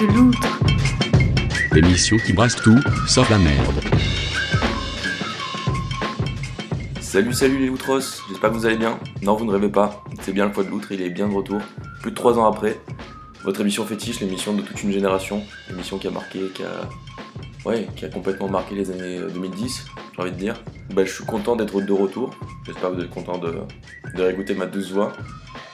de loutre. Émission qui brasse tout, sauf la merde. Salut, salut les loutros, j'espère que vous allez bien. Non, vous ne rêvez pas, c'est bien le poids de loutre, il est bien de retour. Plus de 3 ans après, votre émission fétiche, l'émission de toute une génération, l'émission qui a marqué, qui a, ouais, qui a complètement marqué les années 2010, j'ai envie de dire. Bah, je suis content d'être de retour, j'espère que vous êtes content de, de réécouter ma douce voix.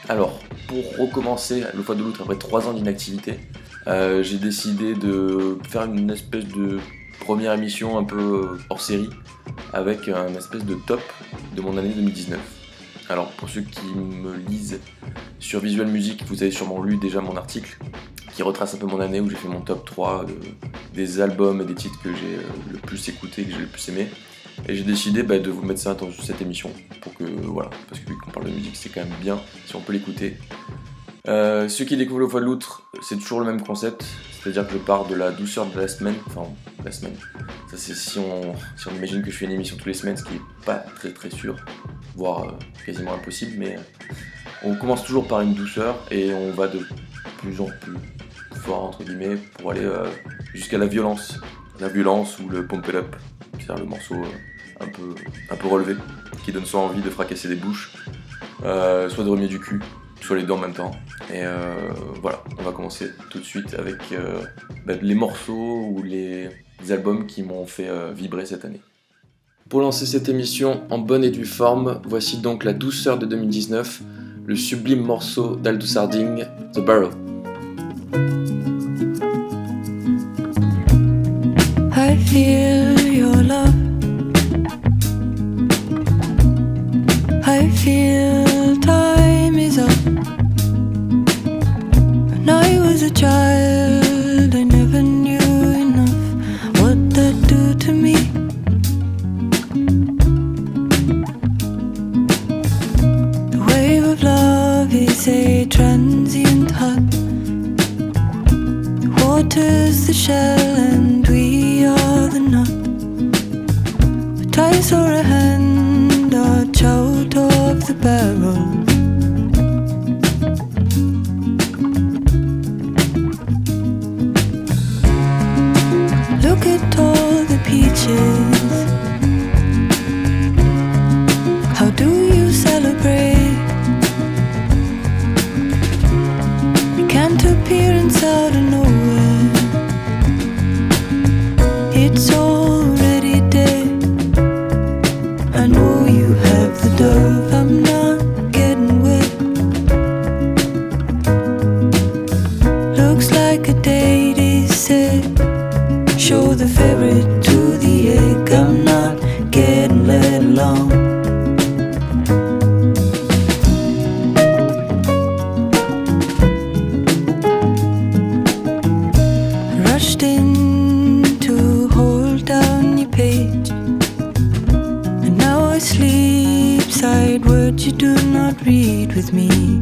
Alors, pour recommencer le poids de loutre après 3 ans d'inactivité, euh, j'ai décidé de faire une espèce de première émission un peu hors série avec un espèce de top de mon année 2019. Alors pour ceux qui me lisent sur Visual Music, vous avez sûrement lu déjà mon article qui retrace un peu mon année où j'ai fait mon top 3 des albums et des titres que j'ai euh, le plus écouté, que j'ai le plus aimé. Et j'ai décidé bah, de vous mettre ça dans cette émission pour que voilà, parce que vu qu'on parle de musique, c'est quand même bien si on peut l'écouter. Euh, ceux qui découvrent le foie de loutre, c'est toujours le même concept, c'est-à-dire que je pars de la douceur de la semaine, enfin la semaine. Ça c'est si on, imagine que je fais une émission tous les semaines, ce qui est pas très très sûr, voire euh, quasiment impossible, mais euh, on commence toujours par une douceur et on va de plus en plus fort entre guillemets pour aller jusqu'à la violence, la violence ou le pump it up, c'est-à-dire le morceau un peu un peu relevé, qui donne soit envie de fracasser des bouches, soit de remuer du cul les deux en même temps. Et euh, voilà, on va commencer tout de suite avec euh, bah, les morceaux ou les, albums qui m'ont fait euh, vibrer cette année. Pour lancer cette émission en bonne et due forme, voici donc la douceur de 2019, le sublime morceau d'Aldous Harding, The Barrel. I feel with me.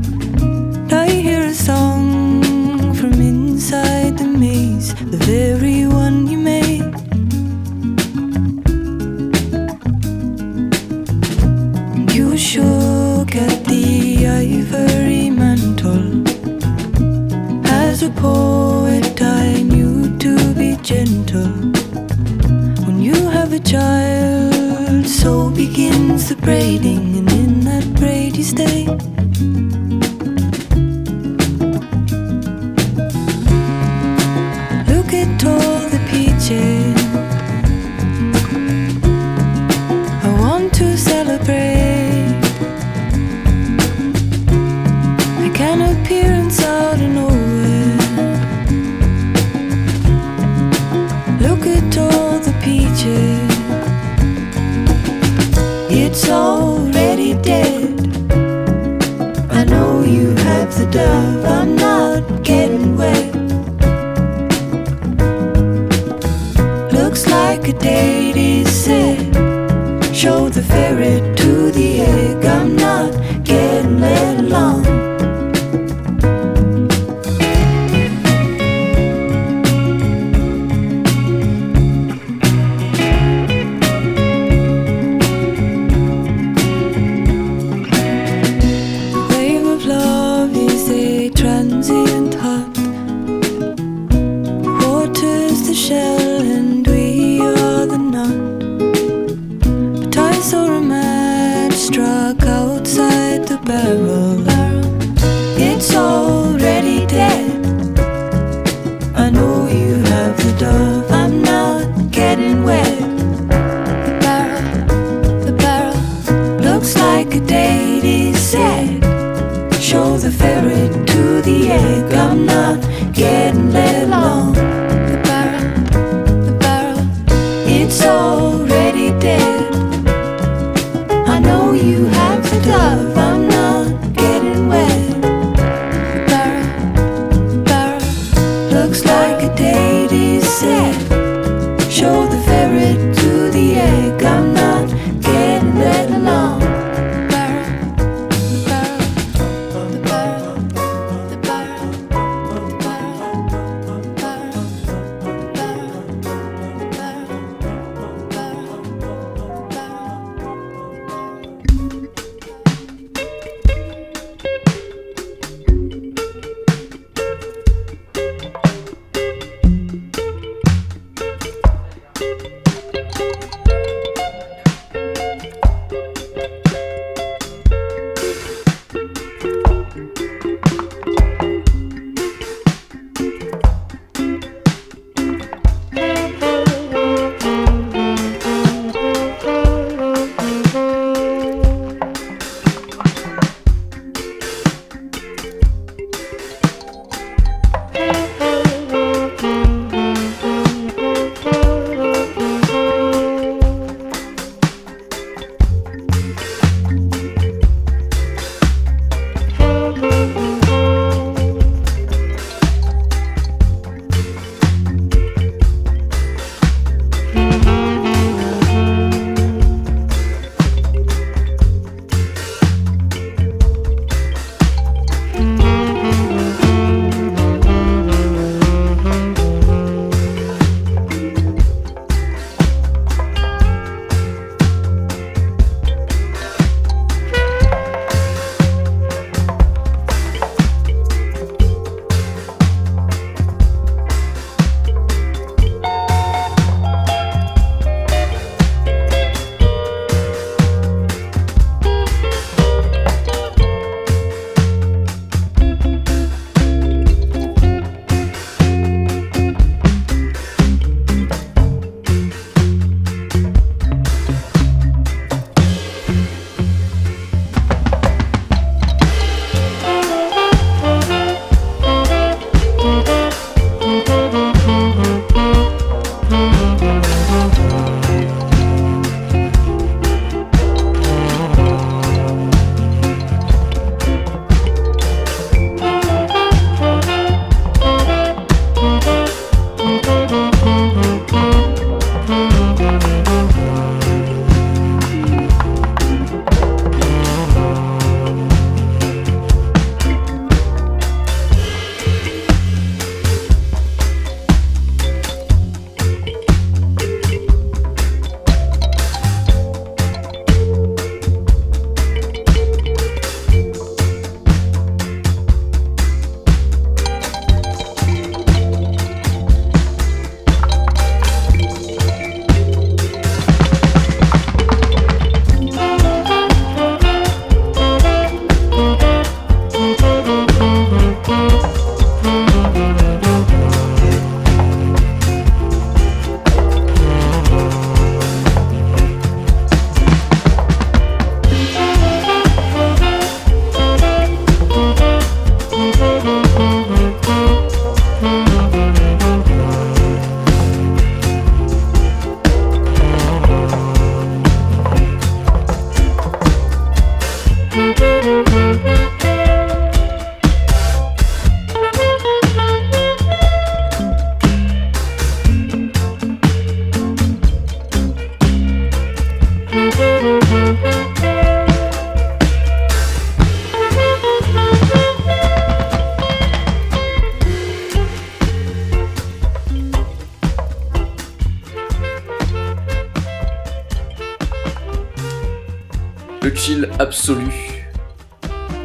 Le chill absolu,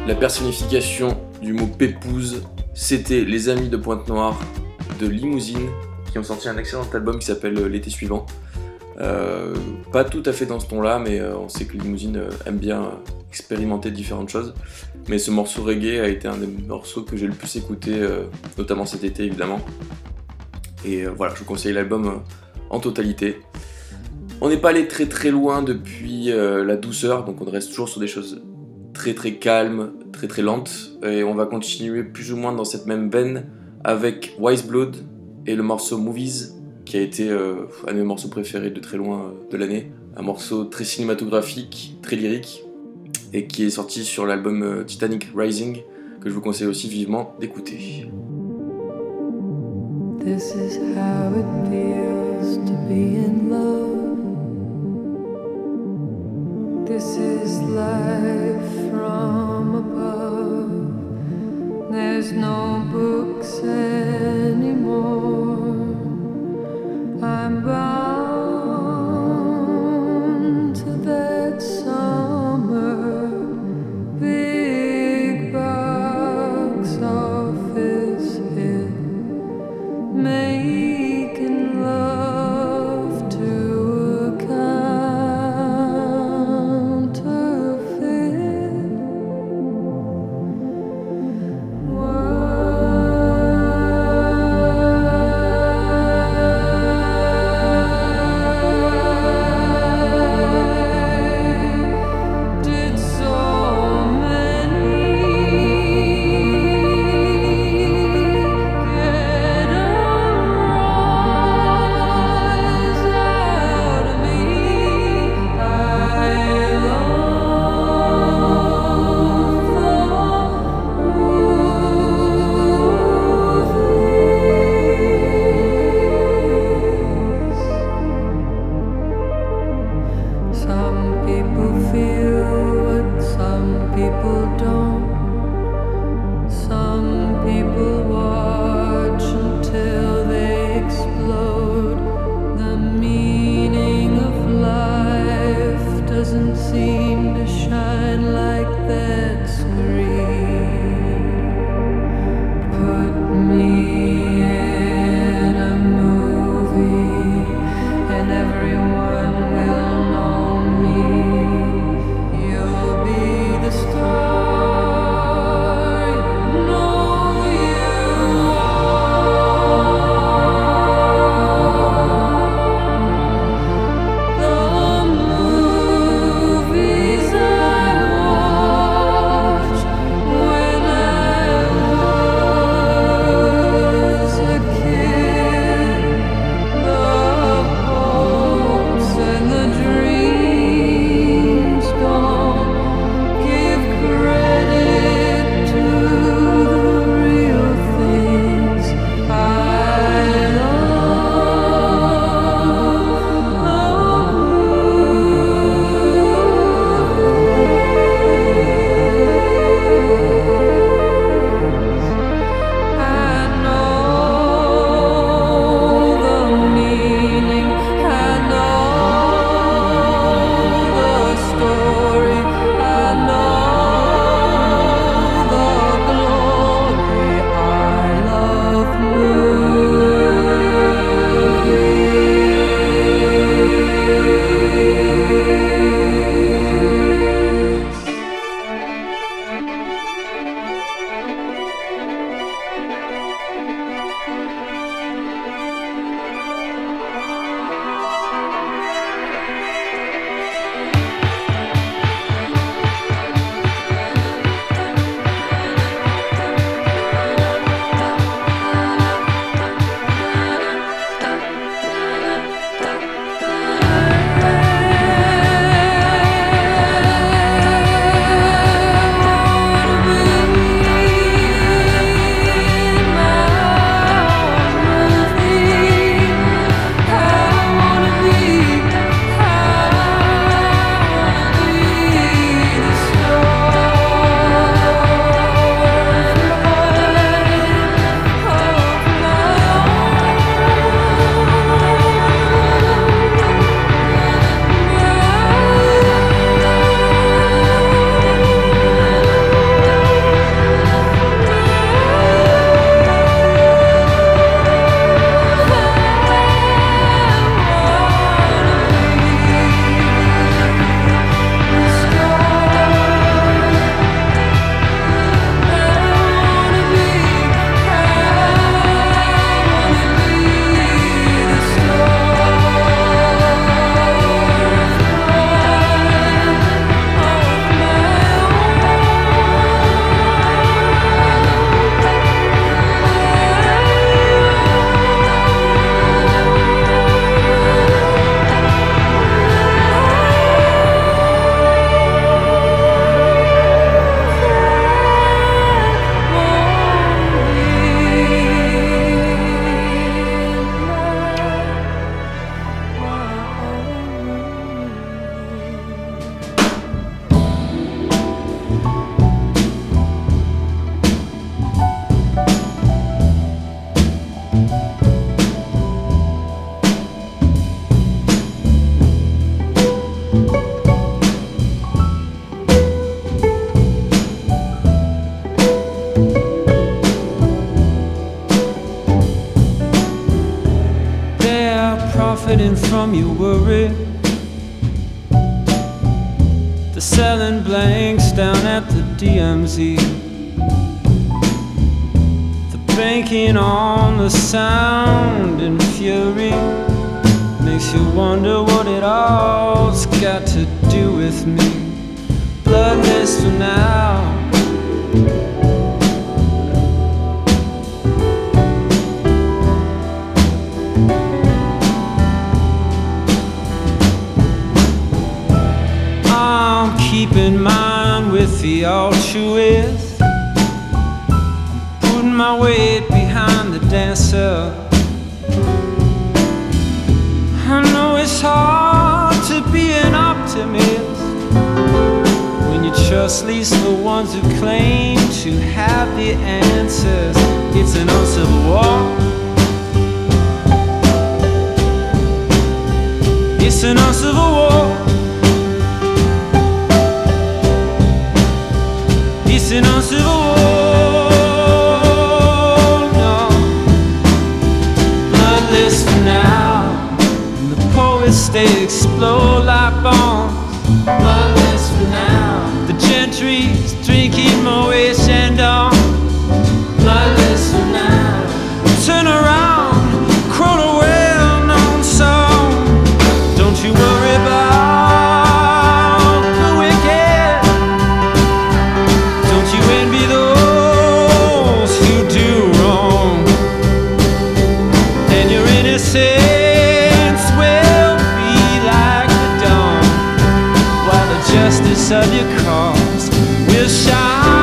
la personnification du mot pépouze, c'était les amis de Pointe-Noire de Limousine qui ont sorti un excellent album qui s'appelle euh, L'été suivant. Euh, pas tout à fait dans ce ton-là, mais euh, on sait que Limousine aime bien expérimenter différentes choses. Mais ce morceau reggae a été un des morceaux que j'ai le plus écouté, notamment cet été évidemment. Et voilà, je vous conseille l'album en totalité. On n'est pas allé très très loin depuis la douceur, donc on reste toujours sur des choses très très calmes, très très lentes. Et on va continuer plus ou moins dans cette même veine avec Wise Blood et le morceau Movies qui a été euh, un de mes morceaux préférés de très loin euh, de l'année. Un morceau très cinématographique, très lyrique, et qui est sorti sur l'album euh, Titanic Rising, que je vous conseille aussi vivement d'écouter. This is life from above. There's no books anymore. I'm bound banking on the sound and fury makes you wonder what it all's got to do with me. Bloodless for now. I'm keeping mine with the altruist. I'm putting my weight dancer. I know it's hard to be an optimist when you trust least the ones who claim to have the answers. It's an uncivil war. It's an uncivil war. It's an uncivil slow your cause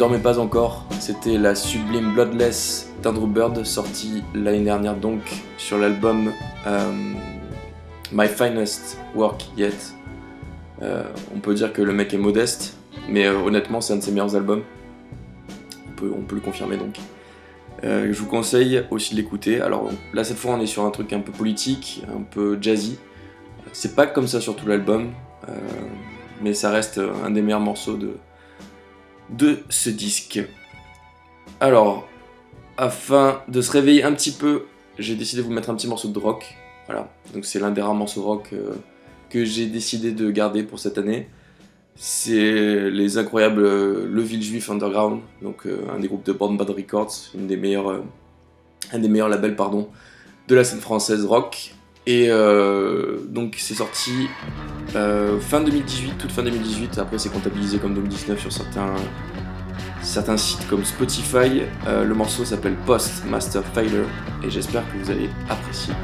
dormez pas encore. C'était la sublime Bloodless d'Andrew Bird, sortie l'année dernière donc sur l'album euh, My Finest Work Yet. Euh, on peut dire que le mec est modeste, mais euh, honnêtement c'est un de ses meilleurs albums. On peut, on peut le confirmer donc. Je vous conseille aussi de l'écouter. Alors là cette fois on est sur un truc un peu politique, un peu jazzy. C'est pas comme ça sur tout l'album, mais ça reste un des meilleurs morceaux de, de ce disque. Alors, afin de se réveiller un petit peu, j'ai décidé de vous mettre un petit morceau de rock. Voilà, donc c'est l'un des rares morceaux rock euh, que j'ai décidé de garder pour cette année. C'est les incroyables euh, Le Ville Juif Underground, donc euh, un des groupes de Born Bad Records, un des meilleurs labels pardon, de la scène française rock. Et euh, donc c'est sorti euh, fin 2018, toute fin 2018. Après c'est comptabilisé comme 2019 sur certains, certains sites comme Spotify. Euh, le morceau s'appelle Post Master Failure et j'espère que vous allez apprécier.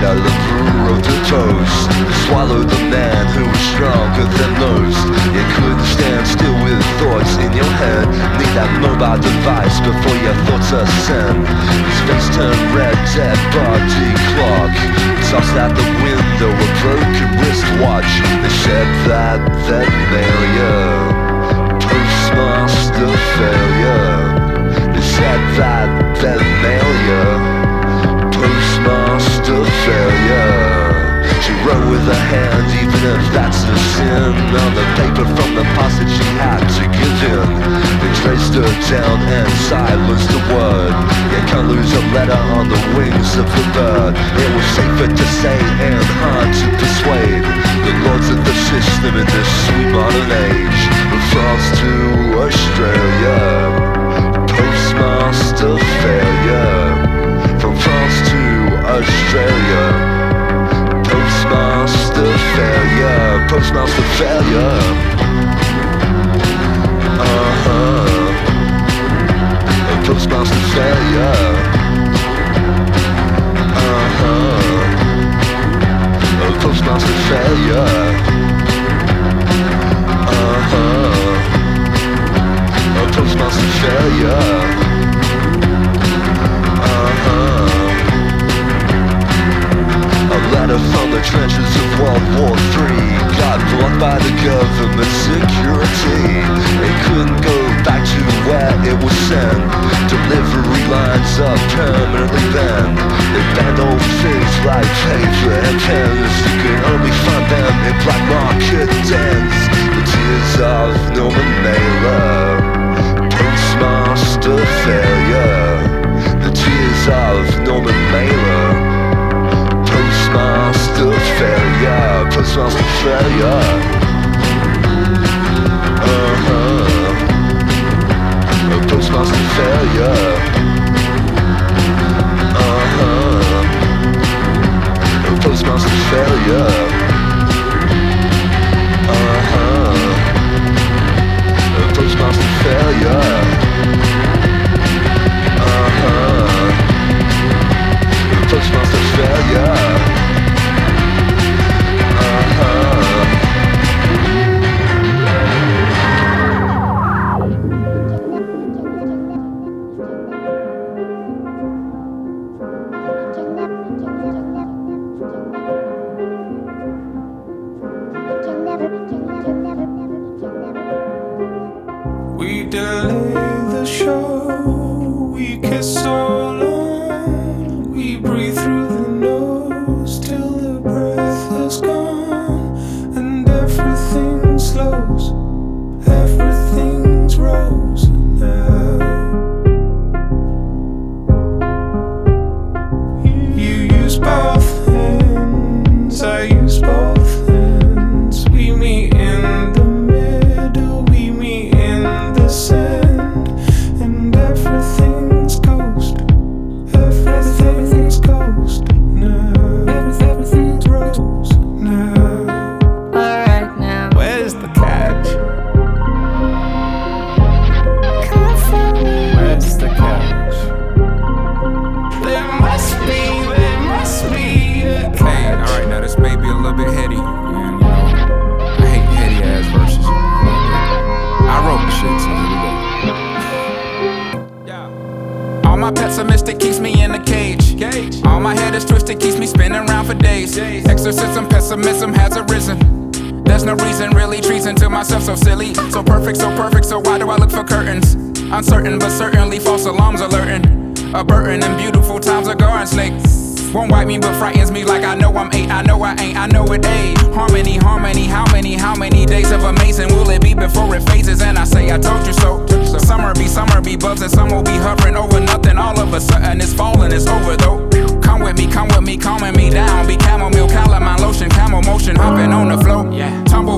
Weight of the the toast. Swallow the man who was stronger than most. You couldn't stand still with thoughts in your head. Need that mobile device before your thoughts ascend. His face turned red, dead body clock. Tossed out the window, a broken wristwatch. They said that mail you Postmaster failure. They said that you postmaster failure. She wrote with her hand, even if that's a sin. On the paper from the past that she had to give in. They traced her down and silenced the word. You can't lose a letter on the wings of the bird. It was safer to say and hard to persuade. The lords of the system in this sweet modern age. From to Australia. Postmaster Australia. Postmaster failure, postmaster failure. Uh huh. Postmaster failure.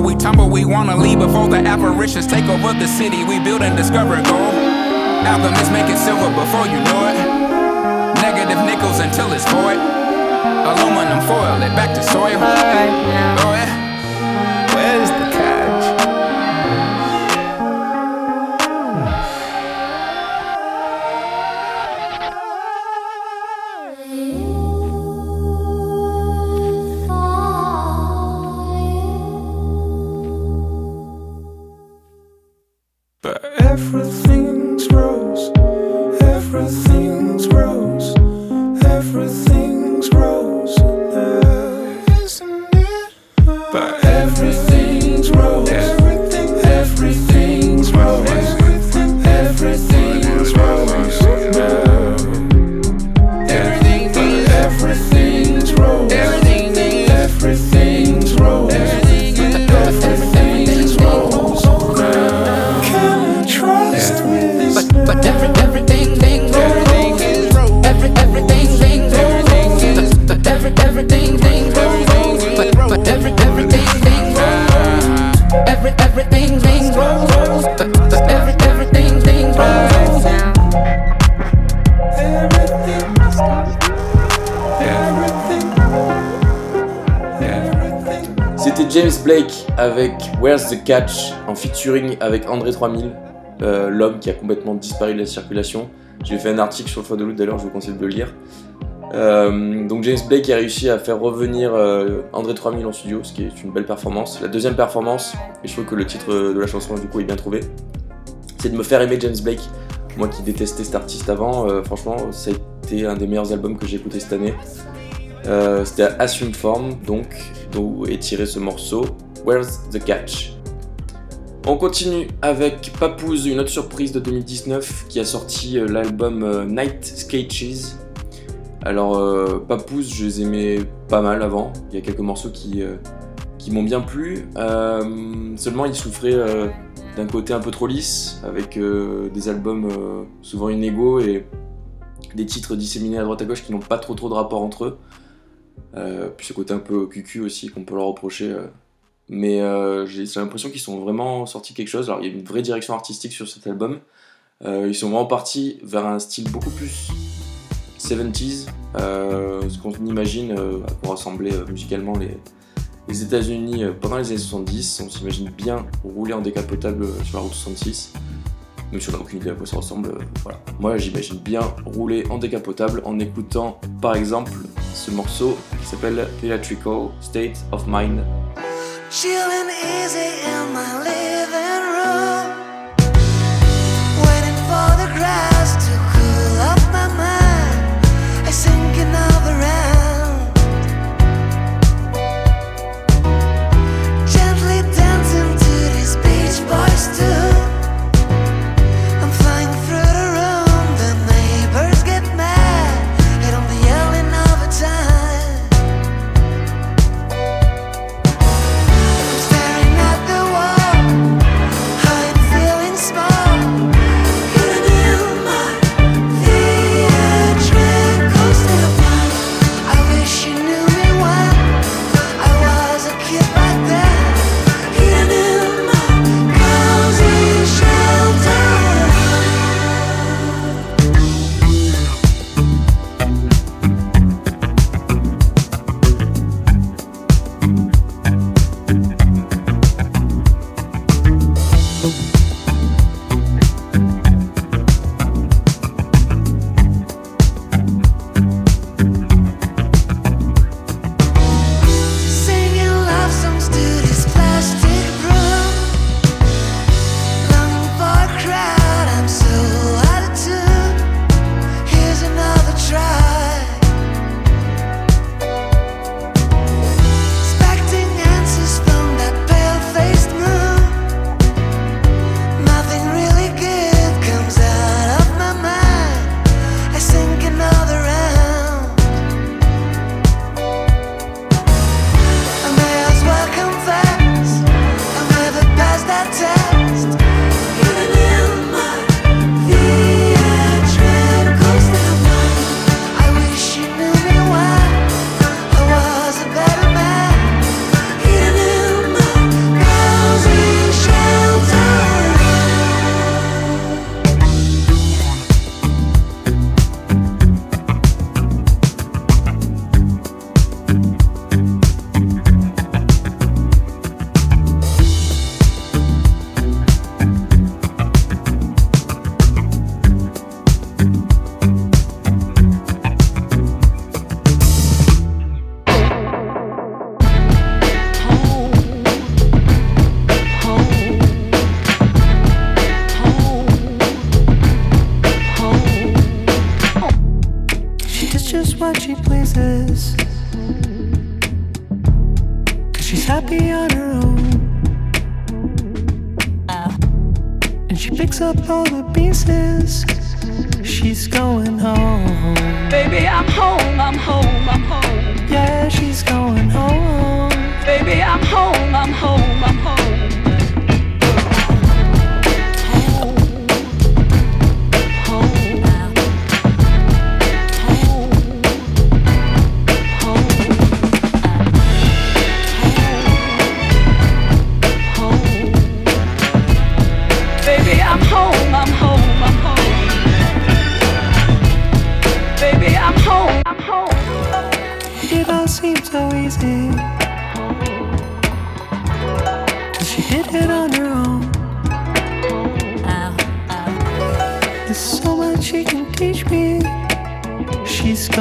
Yeah. We tumble, we wanna leave before the apparitions take over the city. We build and discover gold. Album is making silver before you know it. Negative nickels until it's void. Aluminum foil it back to soil. Alright now. Oh yeah. Catch en featuring avec André 3000, euh, l'homme qui a complètement disparu de la circulation. J'ai fait un article sur le foie de d'ailleurs, je vous conseille de le lire. Euh, donc James Blake a réussi à faire revenir euh, André 3000 en studio, ce qui est une belle performance. La deuxième performance, et je trouve que le titre de la chanson du coup est bien trouvé, c'est de me faire aimer James Blake. Moi qui détestais cet artiste avant, franchement, ça a été un des meilleurs albums que j'ai écouté cette année. C'était à Assume Form, donc, d'où est tiré ce morceau, Where's the Catch? On continue avec Papoose, une autre surprise de 2019 qui a sorti euh, l'album euh, Night Sketches. Alors, euh, Papoose, je les aimais pas mal avant. Il y a quelques morceaux qui, euh, m'ont bien plu. Seulement, ils souffraient d'un côté un peu trop lisse, avec des albums souvent inégaux et des titres disséminés à droite à gauche qui n'ont pas trop trop de rapport entre eux. Puis ce côté un peu cucu aussi qu'on peut leur reprocher. Mais euh, j'ai l'impression qu'ils sont vraiment sortis quelque chose. Alors il y a une vraie direction artistique sur cet album. Euh, ils sont vraiment partis vers un style beaucoup plus 70s, euh, ce qu'on imagine pour rassembler euh, musicalement les, États-Unis pendant les années 70. On s'imagine bien rouler en décapotable sur la route 66. Même si on n'a aucune idée à quoi ça ressemble, voilà. Moi j'imagine bien rouler en décapotable en écoutant par exemple ce morceau qui s'appelle Electrical State of Mind. Chillin' easy in my living room, waiting for the grass to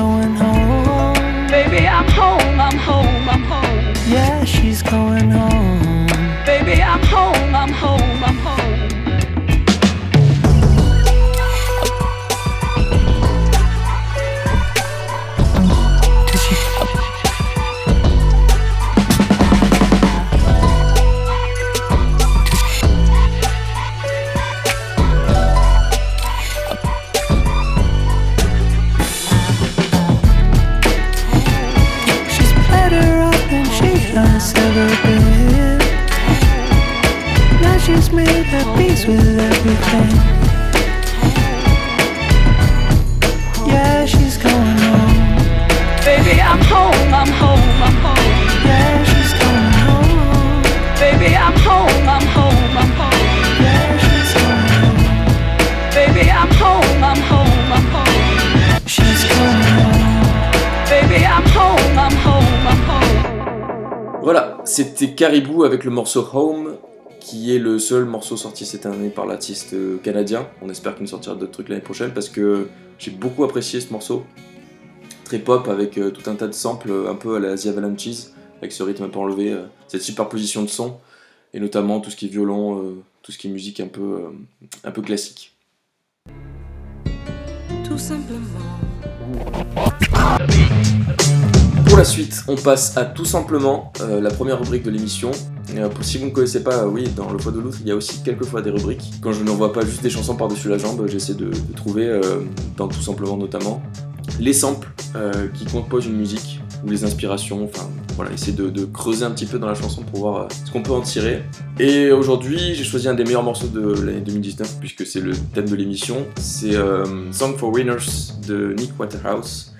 going home. Baby, I'm home, I'm home, I'm home. Yeah, she's going home. Baby, I'm home, I'm home, I'm home. Caribou avec le morceau Home, qui est le seul morceau sorti cette année par l'artiste euh, canadien. On espère qu'il nous sortira d'autres trucs l'année prochaine parce que j'ai beaucoup apprécié ce morceau. Très pop avec euh, tout un tas de samples euh, un peu à la The Avalanches, avec ce rythme un peu enlevé, cette superposition de sons, et notamment tout ce qui est violon, tout ce qui est musique un peu, un peu classique. Tout simplement. Pour la suite, on passe à tout simplement euh, la première rubrique de l'émission. Euh, si vous ne connaissez pas, euh, oui, dans le foie de l'outre, il y a aussi quelquefois des rubriques. Quand je n'envoie pas juste des chansons par-dessus la jambe, j'essaie de, trouver, dans tout simplement notamment, les samples qui composent une musique ou les inspirations. Enfin, voilà, essayer de, creuser un petit peu dans la chanson pour voir ce qu'on peut en tirer. Et aujourd'hui, j'ai choisi un des meilleurs morceaux de l'année 2019 puisque c'est le thème de l'émission. C'est Song for Winners de Nick Waterhouse.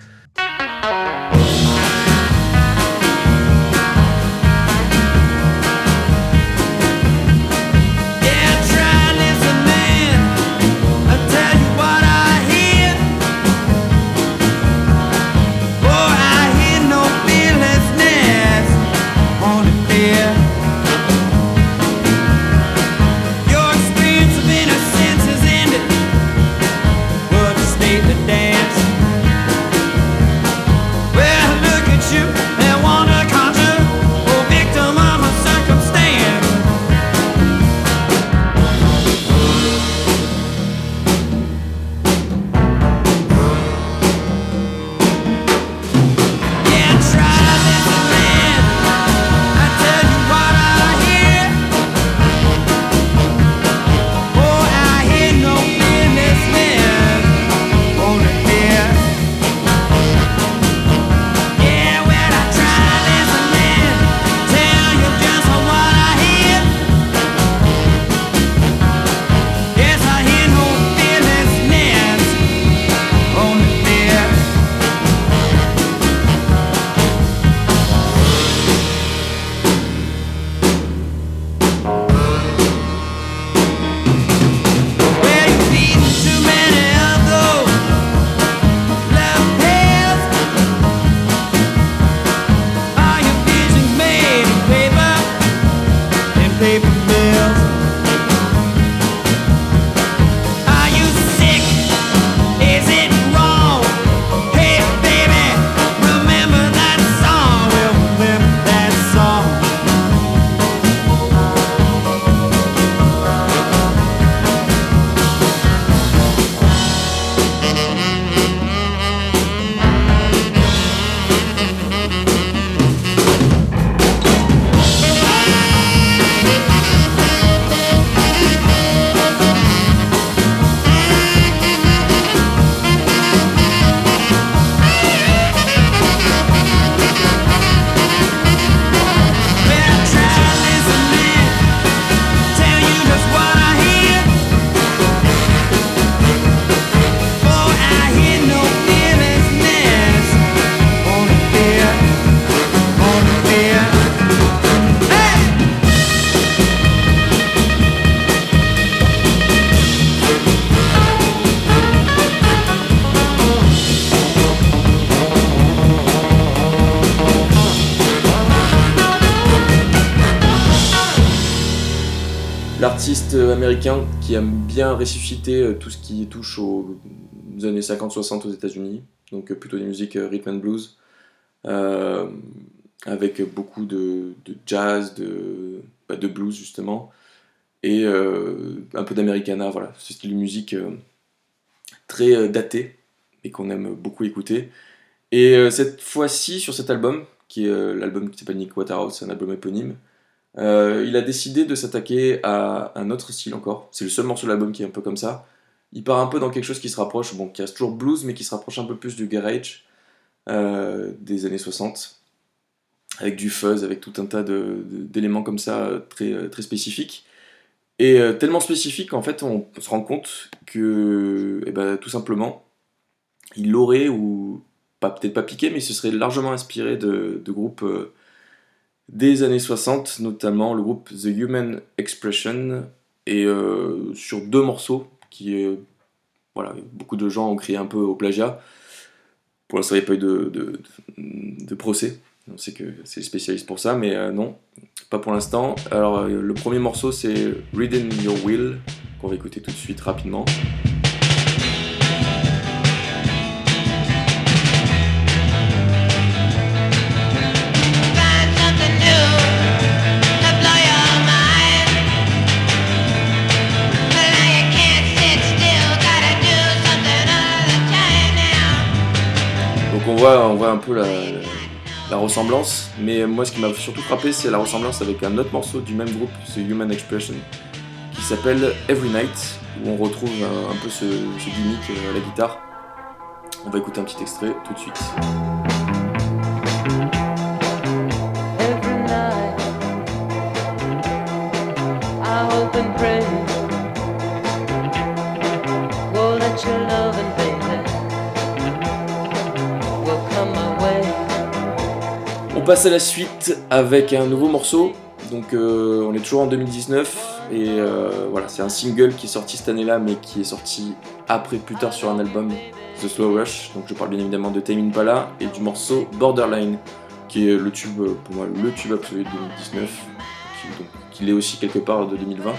Américain qui aime bien ressusciter euh, tout ce qui touche aux années 50-60 aux États-Unis, donc euh, plutôt des musiques euh, rhythm and blues, avec beaucoup de, jazz, de, bah, de blues justement, et un peu d'Americana, voilà, ce style de musique très daté et qu'on aime beaucoup écouter. Et cette fois-ci, sur cet album, qui est l'album qui s'appelle Nick Waterhouse, c'est un album éponyme, euh, il a décidé de s'attaquer à un autre style encore. C'est le seul morceau de l'album qui est un peu comme ça. Il part un peu dans quelque chose qui se rapproche, bon, qui reste toujours blues, mais qui se rapproche un peu plus du garage euh, des années 60, avec du fuzz, avec tout un tas d'éléments comme ça euh, très, très spécifiques. Et tellement spécifiques qu'en fait, on se rend compte que, eh ben, tout simplement, il l'aurait, ou peut-être pas piqué, mais il se serait largement inspiré de, groupes des années 60, notamment le groupe The Human Expression, et euh, sur deux morceaux qui est. Voilà, beaucoup de gens ont crié un peu au plagiat. Pour l'instant, il n'y a pas eu de, de, procès. On sait que c'est les spécialistes pour ça, mais euh, non, pas pour l'instant. Alors, euh, le premier morceau, c'est Reading Your Will, qu'on va écouter tout de suite rapidement. Voit, un peu la, la ressemblance, mais moi ce qui m'a surtout frappé c'est la ressemblance avec un autre morceau du même groupe, The Human Expression, qui s'appelle Every Night, où on retrouve un, un peu ce, ce gimmick euh, à la guitare. On va écouter un petit extrait tout de suite. Passe à la suite avec un nouveau morceau. Donc euh, on est toujours en 2019 et euh, voilà c'est un single qui est sorti cette année-là mais qui est sorti après plus tard sur un album The Slow Rush. Donc je parle bien évidemment de Tame Impala et du morceau Borderline qui est le tube euh, pour moi le tube absolu de 2019 qui, donc, l'est aussi quelque part de 2020.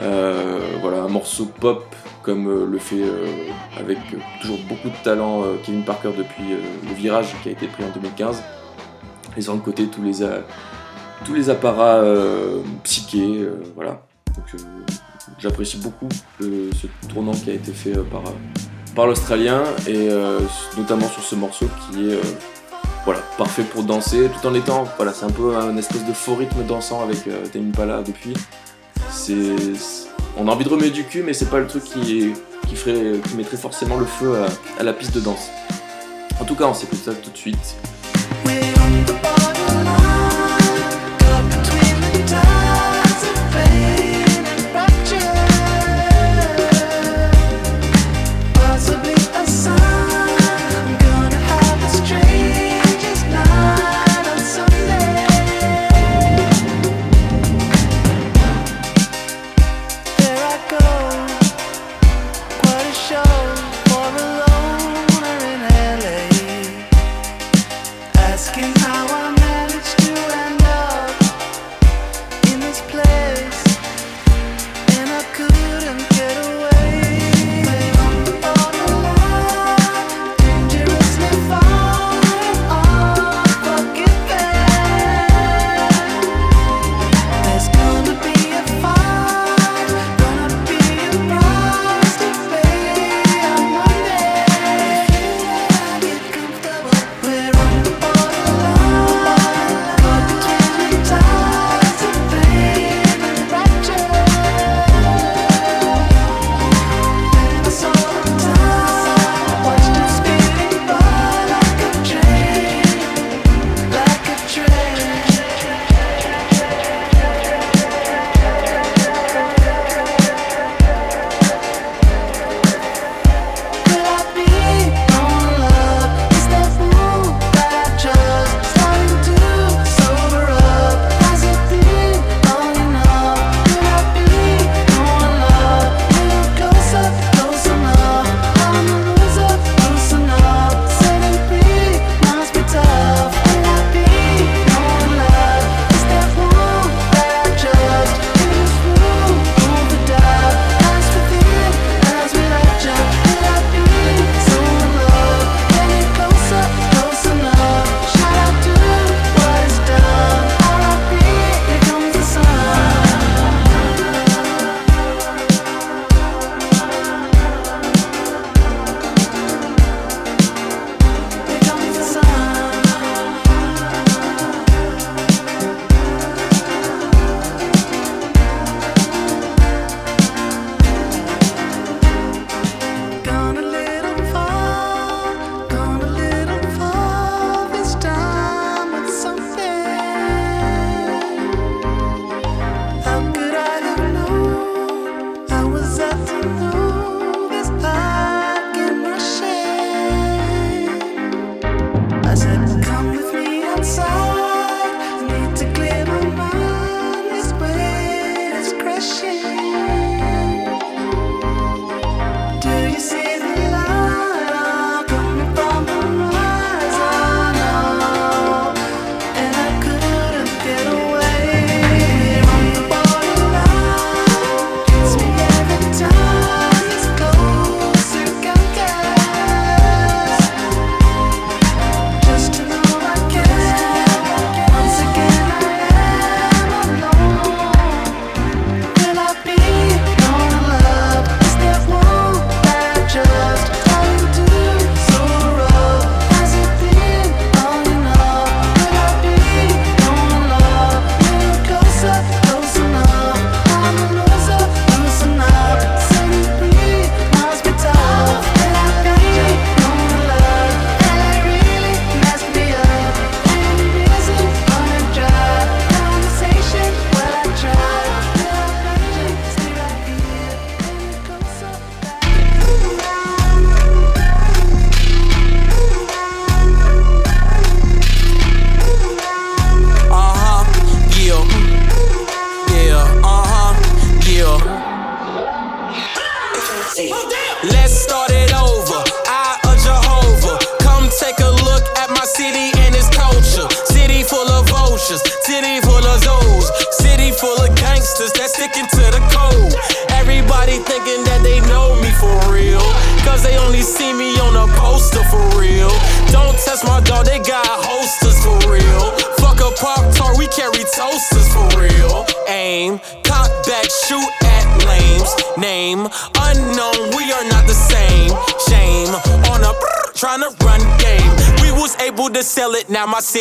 Euh, voilà un morceau pop comme le fait avec toujours beaucoup de talent Kevin Parker depuis le virage qui a été pris en 2015 de côté tous les, tous apparats euh, psychés, euh, voilà. Euh, j'apprécie beaucoup ce tournant qui a été fait par, l'Australien, et notamment sur ce morceau qui est voilà, parfait pour danser, tout en étant, voilà, c'est un peu un espèce de faux rythme dansant avec euh, depuis. C'est, on a envie de remuer du cul, mais c'est pas le truc qui, qui, ferait, qui mettrait forcément le feu à, à la piste de danse. En tout cas, on s'écoute ça tout de suite.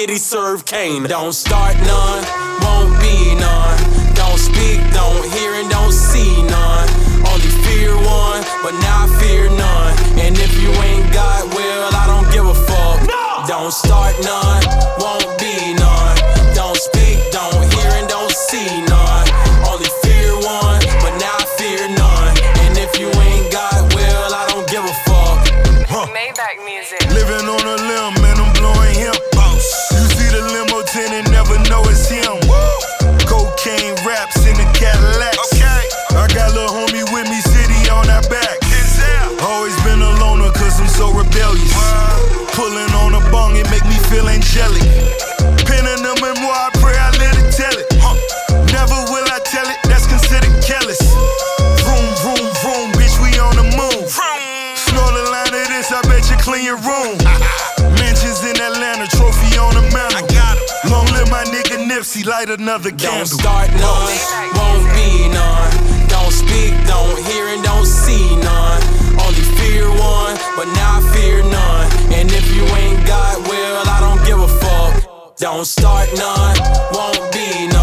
Now my light another Don't start none, won't be none. Don't speak, don't hear, and don't see none. Only fear one, but now I fear none. And if you ain't got will, I don't give a fuck. Don't start none, won't be none.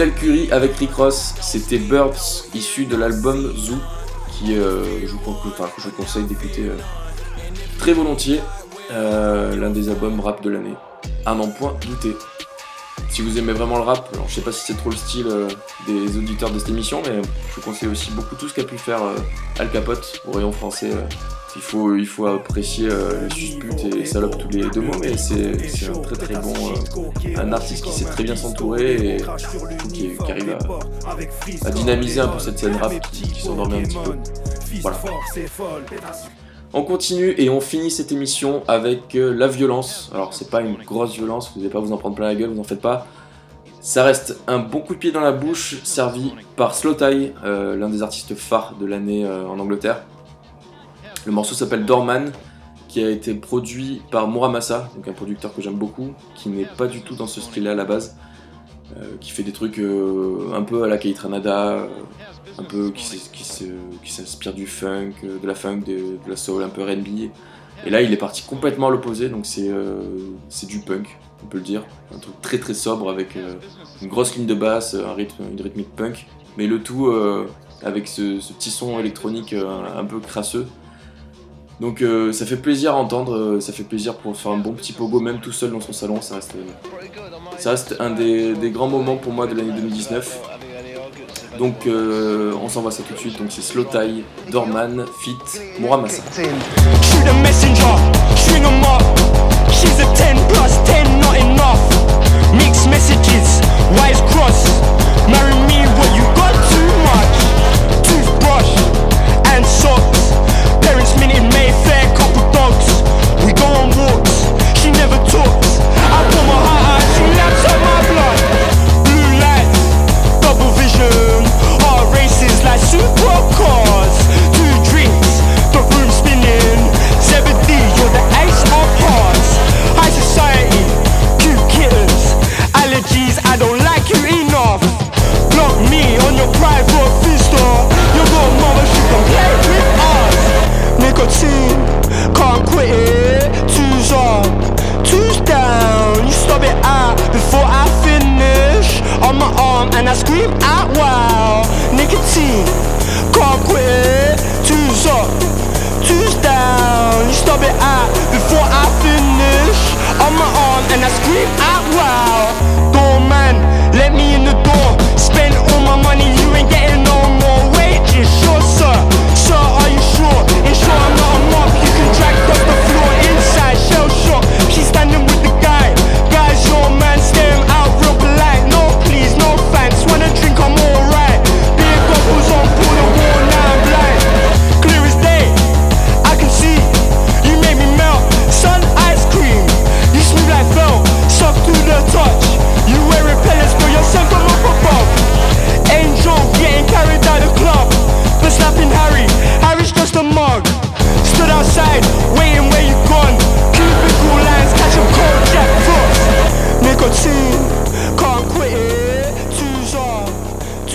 Denzel Curry avec Rick Ross, c'était Birds, issu de l'album Zoo, qui euh, je, enfin, conseille d'écouter euh, très volontiers. Euh, L'un des albums rap de l'année, à n'en point douter. Si vous aimez vraiment le rap, alors je sais pas si c'est trop le style des auditeurs de cette émission, mais je vous conseille aussi beaucoup tout ce qu'a pu faire Al Capote au rayon français. Il, faut, il faut apprécier euh, les susputes et les salopes tous les deux mots, mais c'est un très très bon, euh, un artiste qui sait très bien s'entourer et qui, arrive à, dynamiser un peu cette scène rap qui, qui s'endormait un petit peu. Voilà. On continue et on finit cette émission avec euh, la violence. Alors c'est pas une grosse violence, vous n'allez pas vous en prendre plein la gueule, vous en faites pas. Ça reste un bon coup de pied dans la bouche, servi par Slow Tie, euh, l'un des artistes phares de l'année en Angleterre. Le morceau s'appelle Dorman, qui a été produit par Muramasa, donc un producteur que j'aime beaucoup, qui n'est pas du tout dans ce style-là à la base, euh, qui fait des trucs euh, un peu à la Kate Ranada, euh, un peu qui, s'inspire du funk, de la funk, de, la soul, un peu R&B. Et là, il est parti complètement à l'opposé, donc c'est du punk, on peut le dire, un truc très très sobre avec une grosse ligne de basse, un rythme, une rythmique punk, mais le tout avec ce, ce petit son électronique un peu crasseux. Donc euh, ça fait plaisir à entendre, euh, ça fait plaisir pour faire un bon petit pogo même tout seul dans son salon, ça reste, un des, grands moments pour moi de l'année 2019. Donc euh, on s'envoie ça tout de suite, donc c'est Slow Tie, Dorman, Fit, Muramasa. Shoot a messenger, string 'em up. She's a 10 plus 10, not enough. Mixed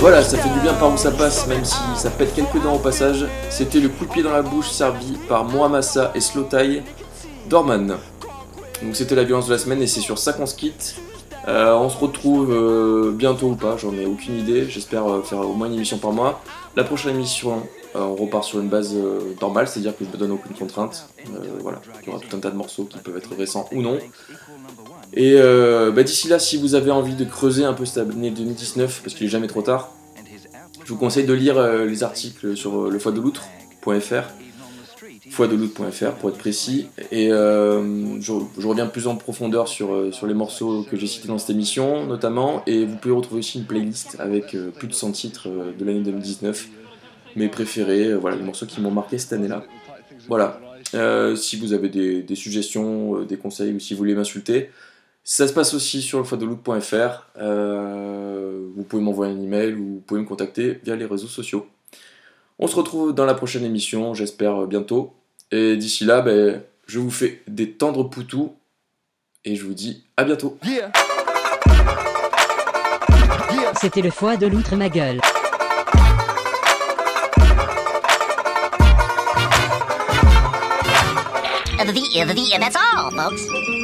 Voilà, ça fait du bien par où ça passe, même si ça pète quelques dents au passage. C'était le coup de pied dans la bouche servi par Mohamassa et Slowthai Dorman. Donc c'était la violence de la semaine et c'est sur ça qu'on se quitte. Euh, on se retrouve euh, bientôt ou pas, j'en ai aucune idée. J'espère euh, faire au moins une émission par mois. La prochaine émission, on repart sur une base normale, c'est-à-dire que je me donne aucune contrainte. Voilà, il y aura tout un tas de morceaux qui peuvent être récents ou non. Et euh, bah, d'ici là, si vous avez envie de creuser un peu cette année 2019, parce qu'il est jamais trop tard, je vous conseille de lire euh, les articles sur euh, le foie de loutre.fr, foiedeloutre.fr pour être précis. Et euh, je, reviens plus en profondeur sur, sur les morceaux que j'ai cités dans cette émission, notamment. Et vous pouvez retrouver aussi une playlist avec plus de 100 titres de l'année 2019, mes préférés, voilà, les morceaux qui m'ont marqué cette année-là. Voilà. Si vous avez des, suggestions, des conseils ou si vous voulez m'insulter, ça se passe aussi sur le foiedeloutre.fr. Euh, vous pouvez m'envoyer un email ou vous pouvez me contacter via les réseaux sociaux. On se retrouve dans la prochaine émission, j'espère euh, bientôt. Et d'ici là, ben, je vous fais des tendres poutous et je vous dis à bientôt. C'était le foie de l'outre ma gueule. The, the, the, that's all, folks.